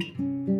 Música